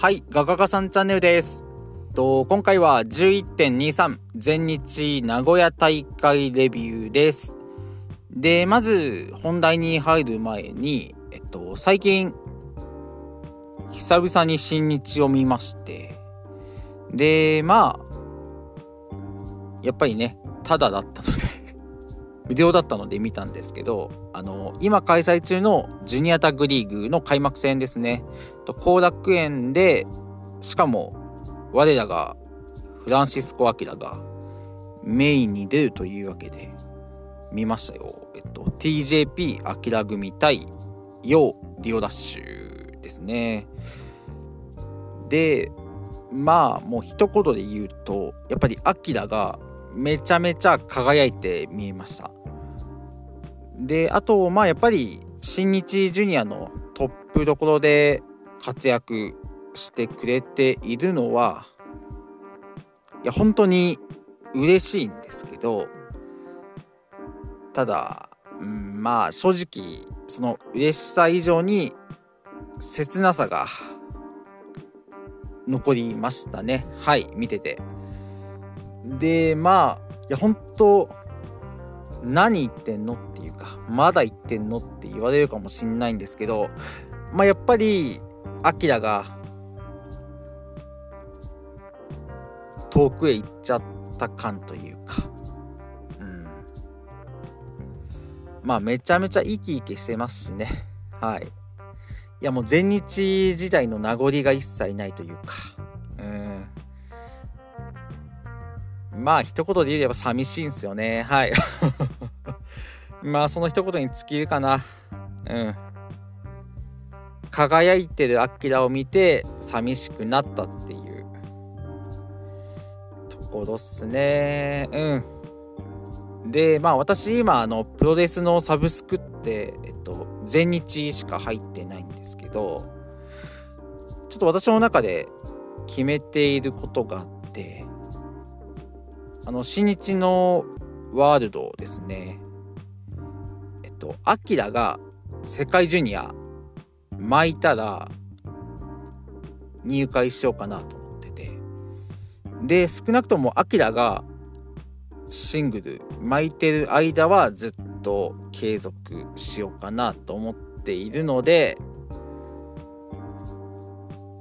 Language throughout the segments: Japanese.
はい、ガガガさんチャンネルです。と今回は11.23全日名古屋大会レビューです。で、まず本題に入る前に、えっと、最近、久々に新日を見まして、で、まあ、やっぱりね、ただだったので、無料だったので見たんですけど、あの、今開催中のジュニアタッグリーグの開幕戦ですね。と後楽園でしかも我らがフランシスコ・アキラがメインに出るというわけで見ましたよ。えっと TJP アキラ組対ヨーディオダッシュですね。でまあもう一言で言うとやっぱりアキラがめちゃめちゃ輝いて見えました。であとまあやっぱり新日ジュニアのトップどころで活躍してくれているのはいや本当に嬉しいんですけどただ、うん、まあ正直その嬉しさ以上に切なさが残りましたね。はい見てて。でまあいや本当何言ってんのっていうかまだ言ってんのって言われるかもしんないんですけどまあやっぱりアキラが遠くへ行っちゃった感というか、うん、まあめちゃめちゃ生き生きしてますしね。はい。いやもう全日時代の名残が一切ないというかうん。まあ一言で言えば寂しいんすよね。はい。まあその一言に尽きるかな。うん。輝いてるアキラを見て寂しくなったっていうところっすね。うん。でまあ私今あのプロレスのサブスクってえっと全日しか入ってないんですけどちょっと私の中で決めていることがあってあの新日のワールドですね。とアキラが世界ジュニア巻いたら入会しようかなと思ってて。で少なくともアキラがシングル巻いてる間はずっと継続しようかなと思っているので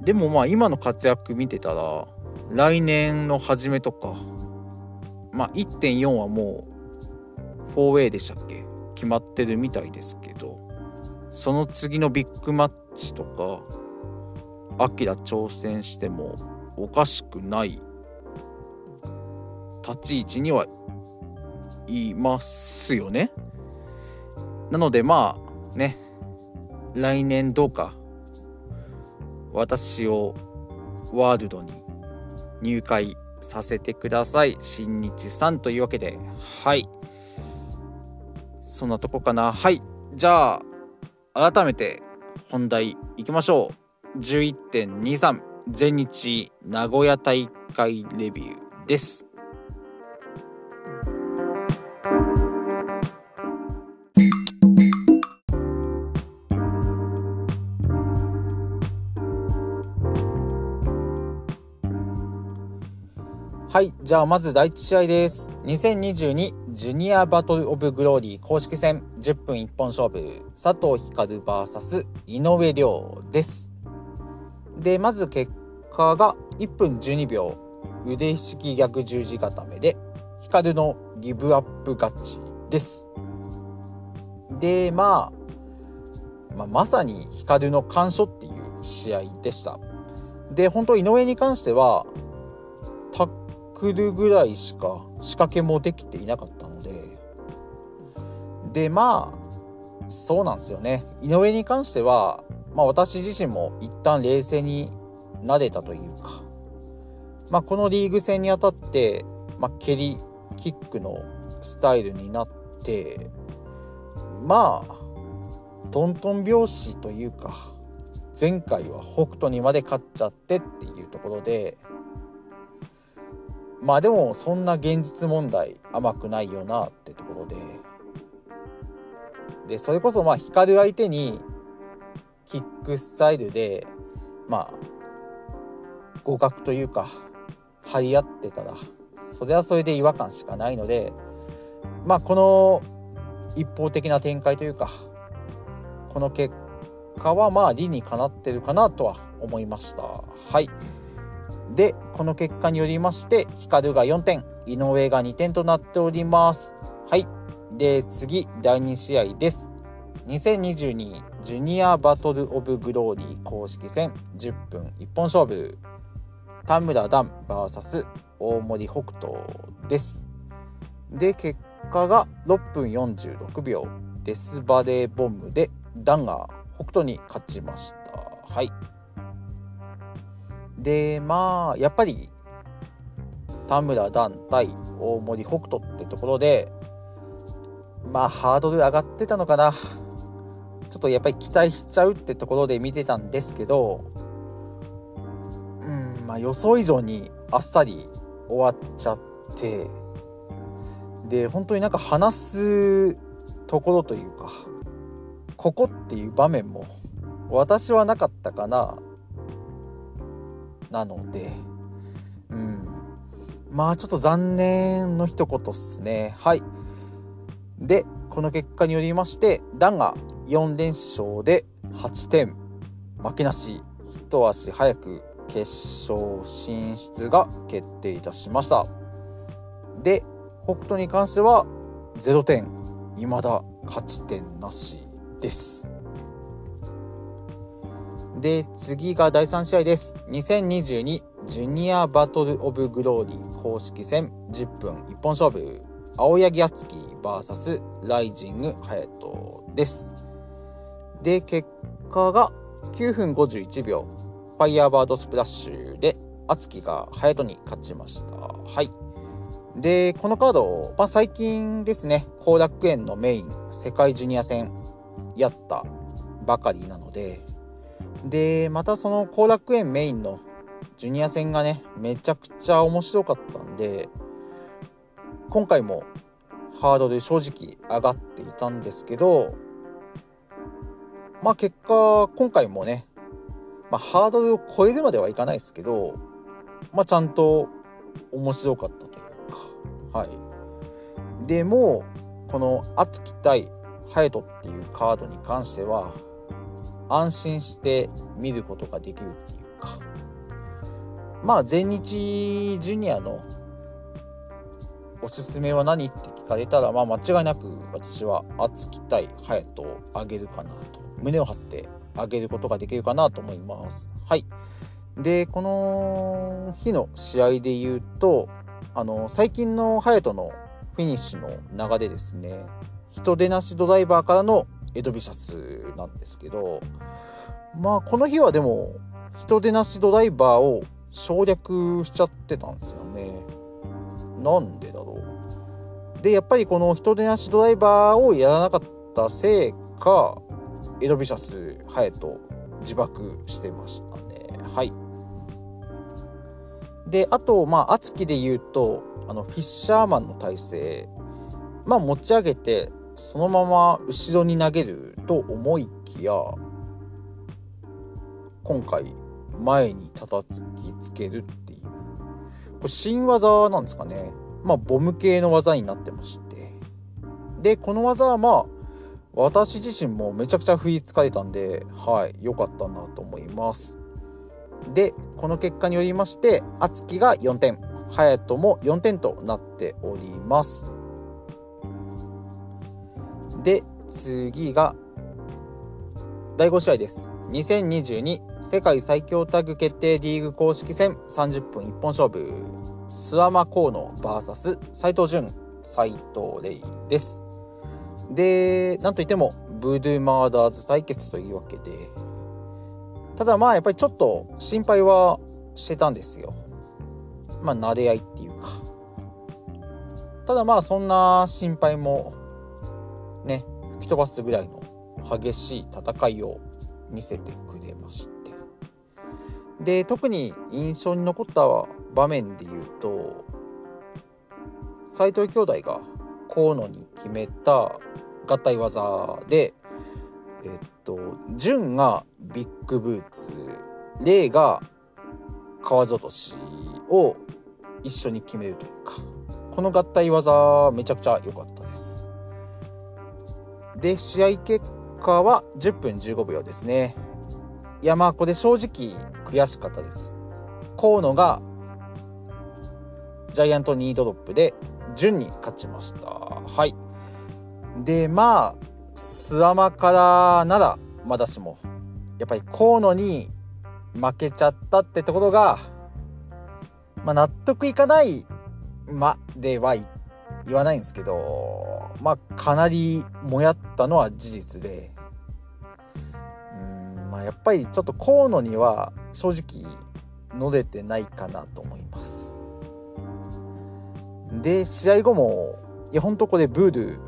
でもまあ今の活躍見てたら来年の初めとかまあ1.4はもう 4A でしたっけ決まってるみたいですけどその次のビッグマッチとかアキラ挑戦してもおかしくない立ち位置にはいますよね。なのでまあね来年どうか私をワールドに入会させてください新日さんというわけではいそんなとこかな。はい。じゃあ改めて本題いきましょう。11.23全日名古屋大会レビューです。はい。じゃあまず第1試合です。2022ジュニアバトルオブグローリー公式戦10分一本勝負佐藤光 VS 井上涼です。でまず結果が1分12秒腕ひしき逆十字固めで光のギブアップ勝ちです。で、まあ、まあまさに光の完勝っていう試合でした。で本当井上に関してはタックルぐらいしか仕掛けもできていなかった。ででまあそうなんですよね。井上に関しては、まあ、私自身も一旦冷静になれたというか、まあ、このリーグ戦にあたって、まあ、蹴りキックのスタイルになってまあトントン拍子というか前回は北斗にまで勝っちゃってっていうところでまあでもそんな現実問題甘くないよなってところで。でそれこそまあ光る相手にキックスタイルでまあ互角というか張り合ってたらそれはそれで違和感しかないのでまあこの一方的な展開というかこの結果はまあ理にかなってるかなとは思いました。はい。でこの結果によりまして光が4点井上が2点となっております。はい。で次第2試合です。2022ジュニアバトルオブグローリー公式戦10分一本勝負。田村段 VS 大森北斗です。で結果が6分46秒。デスバレーボムでダンが北斗に勝ちました。はい。でまあやっぱり田村段対大森北斗ってところでまあハードル上がってたのかな。ちょっとやっぱり期待しちゃうってところで見てたんですけどうんまあ予想以上にあっさり終わっちゃってで本当になんか話すところというかここっていう場面も私はなかったかな。なのでうん。まあちょっと残念の一言っすね。はい。でこの結果によりましてダンが4連勝で8点。負けなし。一足早く決勝進出が決定いたしました。で北斗に関しては0点。未だ勝ち点なしです。で次が第3試合です。2022 Jr. Battle of Glory。公式戦10分一本勝負。青柳亮生 VS ライジング隼人です。で結果が9分51秒。ファイヤーバードスプラッシュで敦樹が隼人に勝ちました。はい。で、このカード、まあ、最近ですね、後楽園のメイン、世界ジュニア戦やったばかりなので、で、またその後楽園メインのジュニア戦がね、めちゃくちゃ面白かったんで、今回もハードル正直上がっていたんですけど、まあ結果、今回もね、まあ、ハードルを超えるまではいかないですけど、まあ、ちゃんと面白かったというかはい。でもこの熱き対ハヤトっていうカードに関しては安心して見ることができるっていうか。まあ全日ジュニアのおすすめは何って聞かれたらまあ間違いなく私は熱き対ハヤトをあげるかなと。胸を張ってあげることができるかなと思います。はい。でこの日の試合で言うとあの最近の隼人のフィニッシュの流れですね。人出なしドライバーからのエドビシャスなんですけどまあこの日はでも人出なしドライバーを省略しちゃってたんですよね。なんでだろう。でやっぱりこの人出なしドライバーをやらなかったせいかエドビシャス隼人自爆してましたね。はい。であとまあ敦貴で言うとあのフィッシャーマンの体勢まあ持ち上げてそのまま後ろに投げると思いきや今回前に叩きつけるっていう。これ新技なんですかね。まあボム系の技になってまして。でこの技はまあ私自身もめちゃくちゃ振りつかれたんではい良かったなと思います。でこの結果によりまして敦貴が4点。隼人も4点となっております。で次が第5試合です2022世界最強タッグ決定リーグ公式戦30分一本勝負諏訪間河野 VS 斎藤潤斎藤玲ですでなんといってもブドゥーマーダーズ対決というわけでただまあやっぱりちょっと心配はしてたんですよ。まあ慣れ合いっていうか。ただまあそんな心配もね、吹き飛ばすぐらいの激しい戦いを見せてくれまして。で、特に印象に残った場面で言うと、斎藤兄弟が河野に決めた合体技で、えっと、潤がビッグブーツ、レが川落としを一緒に決めるというかこの合体技めちゃくちゃ良かったで試合結果は10分15秒ですね。いやまあこれ正直悔しかったです。河野がジャイアントニードロップで順に勝ちました。はい。でまあスアマからならまだしもやっぱり河野に負けちゃったってところが、まあ、納得いかないまでは言わないんですけどまあかなりもやったのは事実で。うんまあやっぱりちょっと河野には正直乗れてないかなと思います。で試合後もいやほんとこれブール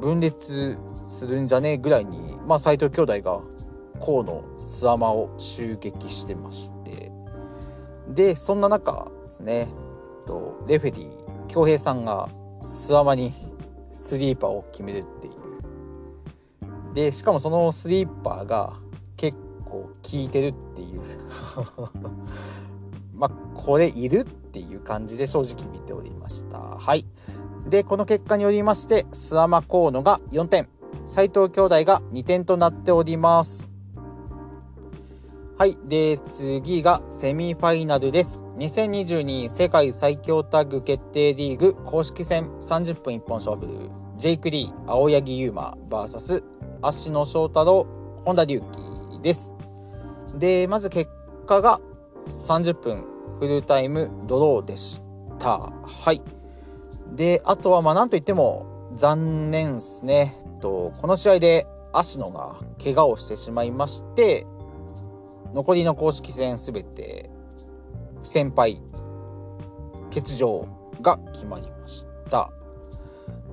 分裂するんじゃねえぐらいにまあ斎藤兄弟が河野スアマを襲撃してまして。でそんな中ですねえっとレフェリー恭平さんがスアマにスリーパーを決めるっていう。でしかもそのスリーパーが結構効いてるっていう。まあこれいるっていう感じで正直見ておりました。はい。でこの結果によりまして諏訪間河野が4点。斎藤兄弟が2点となっております。はい。で、次がセミファイナルです。2022世界最強タッグ決定リーグ公式戦30分一本勝負。ジェイク・リー、青柳優馬 VS 芦野翔太郎、本田隆起です。で、まず結果が30分フルタイムドローでした。はい。で、あとはまあなんといっても残念ですね。とこの試合で芦野が怪我をしてしまいまして、残りの公式戦すべて先輩欠場が決まりました。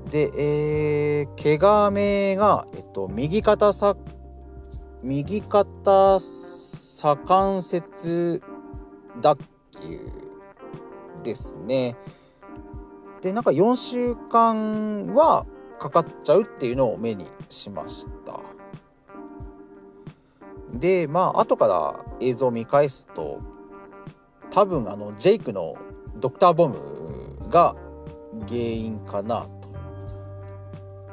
で、えー、怪我名が、えっと、右肩さ右肩左関節脱臼ですね。でなんか4週間はかかっちゃうっていうのを目にしました。でまあ後から映像を見返すと多分あのジェイクのドクターボムが原因かなと。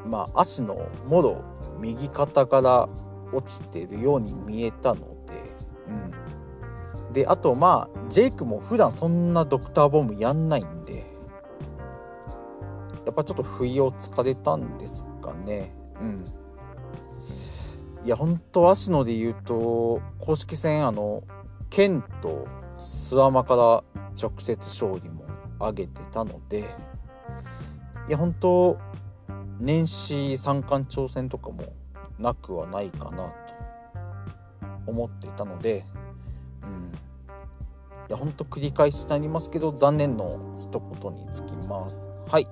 まあ足のもろ右肩から落ちてるように見えたのでうん。であとまあジェイクも普段そんなドクターボムやんないんでやっぱちょっと不意をつかれたんですかね。うん。いや本当芦野で言うと公式戦あの剣と諏訪間から直接勝利も挙げてたのでいや本当年始三冠挑戦とかもなくはないかなと思っていたので、うん、いや本当繰り返しになりますけど残念の一言につきます。はい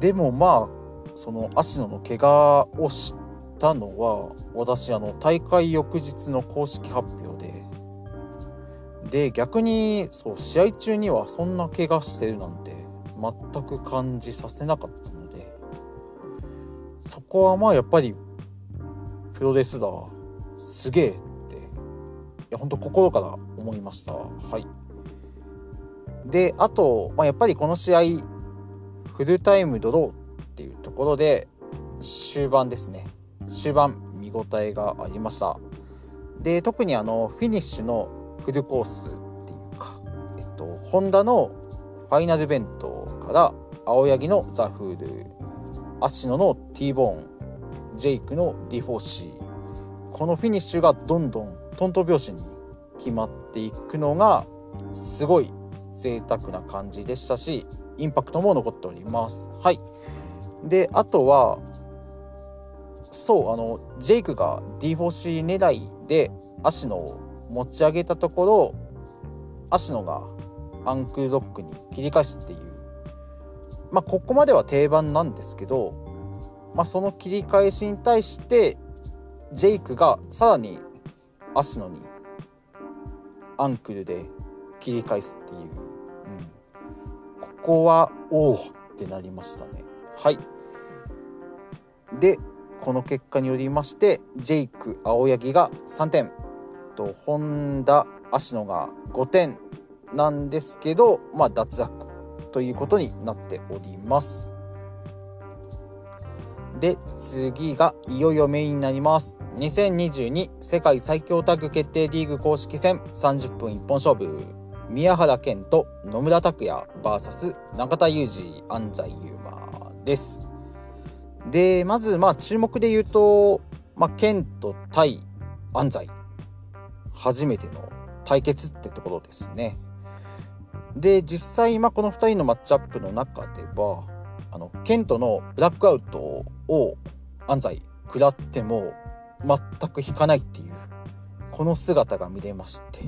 でもまあその芦野の怪我を知ったのは私あの大会翌日の公式発表でで逆にそう試合中にはそんな怪我してるなんて全く感じさせなかったのでそこはまあやっぱりプロレスだすげえっていや本当心から思いました。はい。であと、まあ、やっぱりこの試合フルタイムドローっていうところで終盤ですね。終盤見応えがありました。で特にあのフィニッシュのフルコースっていうか、えっと、本田のファイナルベントから青柳のザ・フール芦野の T ボーンジェイクの D4C。このフィニッシュがどんどんトントン拍子に決まっていくのがすごい贅沢な感じでしたしインパクトも残っております。はい。であとはそうあのジェイクが D4C 狙いで足野を持ち上げたところ足野がアンクルロックに切り返すっていう。まあここまでは定番なんですけど、まあ、その切り返しに対してジェイクがさらに足野にアンクルで切り返すっていう、うん、ここはおおってなりましたね。はい。でこの結果によりましてジェイク青柳が3点と本田芦野が5点なんですけど、まあ、脱落ということになっております。で、次がいよいよメインになります。2022世界最強タッグ決定リーグ公式戦30分一本勝負。宮原健と野村拓也 VS 中田裕二安西優馬です。で、まず、まあ、注目で言うと、まあ、健と対安西。初めての対決ってところですね。で、実際、まあ、この2人のマッチアップの中では、あの、ケントのブラックアウトを安西食らっても全く引かないっていう、この姿が見れまして。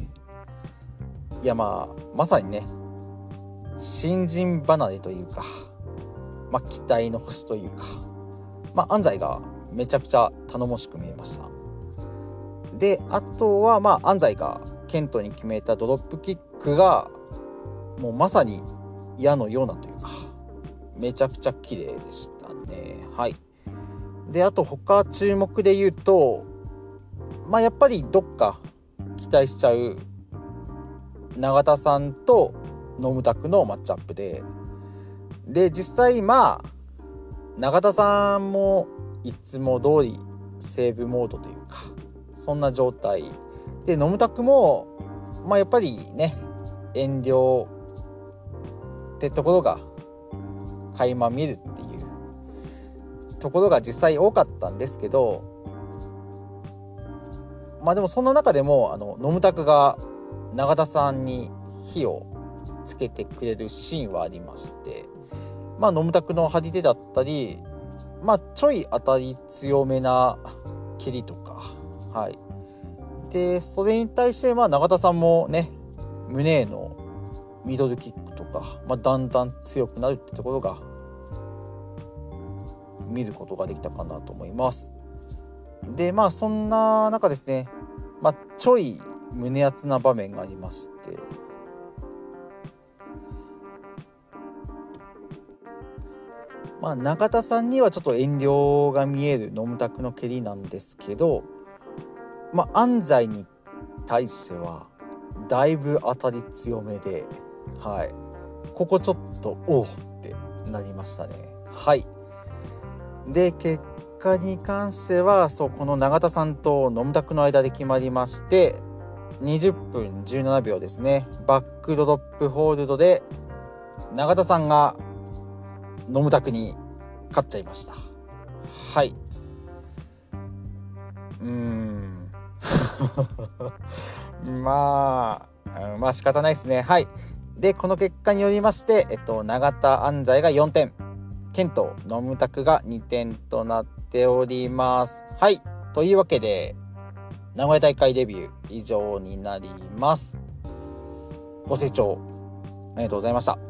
いや、まあ、まさにね、新人離れというか、まあ、期待の星というか、まあ、安西がめちゃくちゃ頼もしく見えました。で、あとは、まあ、安西がケントに決めたドロップキックが、もうまさに矢のようなというか、めちゃくちゃ綺麗でしたね。はい。で、あと他注目で言うと、まあ、やっぱりどっか期待しちゃう永田さんとノムタクのマッチアップで、で、実際まあ、永田さんもいつも通りセーブモードというか、そんな状態。で、ノムタクも、まあやっぱりね、遠慮ってところが垣間見るっていうところが実際多かったんですけどまあでもその中でもあのノムタクが永田さんに火をつけてくれるシーンはありましてまあノムタクの張り手だったりまあちょい当たり強めな蹴りとかはいでそれに対してまあ永田さんもね胸へのミドルキックとか、まあ、だんだん強くなるってところが見ることができたかなと思います。でまあそんな中ですね、まあ、ちょい胸熱な場面がありましてまあ中田さんにはちょっと遠慮が見えるノムタクの蹴りなんですけどまあ安西に対してはだいぶ当たり強めではい。ここちょっとおおってなりましたね。はい。で結果に関してはそうこの永田さんとノムタクの間で決まりまして20分17秒ですね。バックドロップホールドで永田さんがノムタクに勝っちゃいましたはい うんまあまあ仕方ないですねはいでこの結果によりましてえっと永田安西が4点ケント、ノムタクが2点となっております。はい。というわけで、名古屋大会デビュー以上になります。ご清聴ありがとうございました。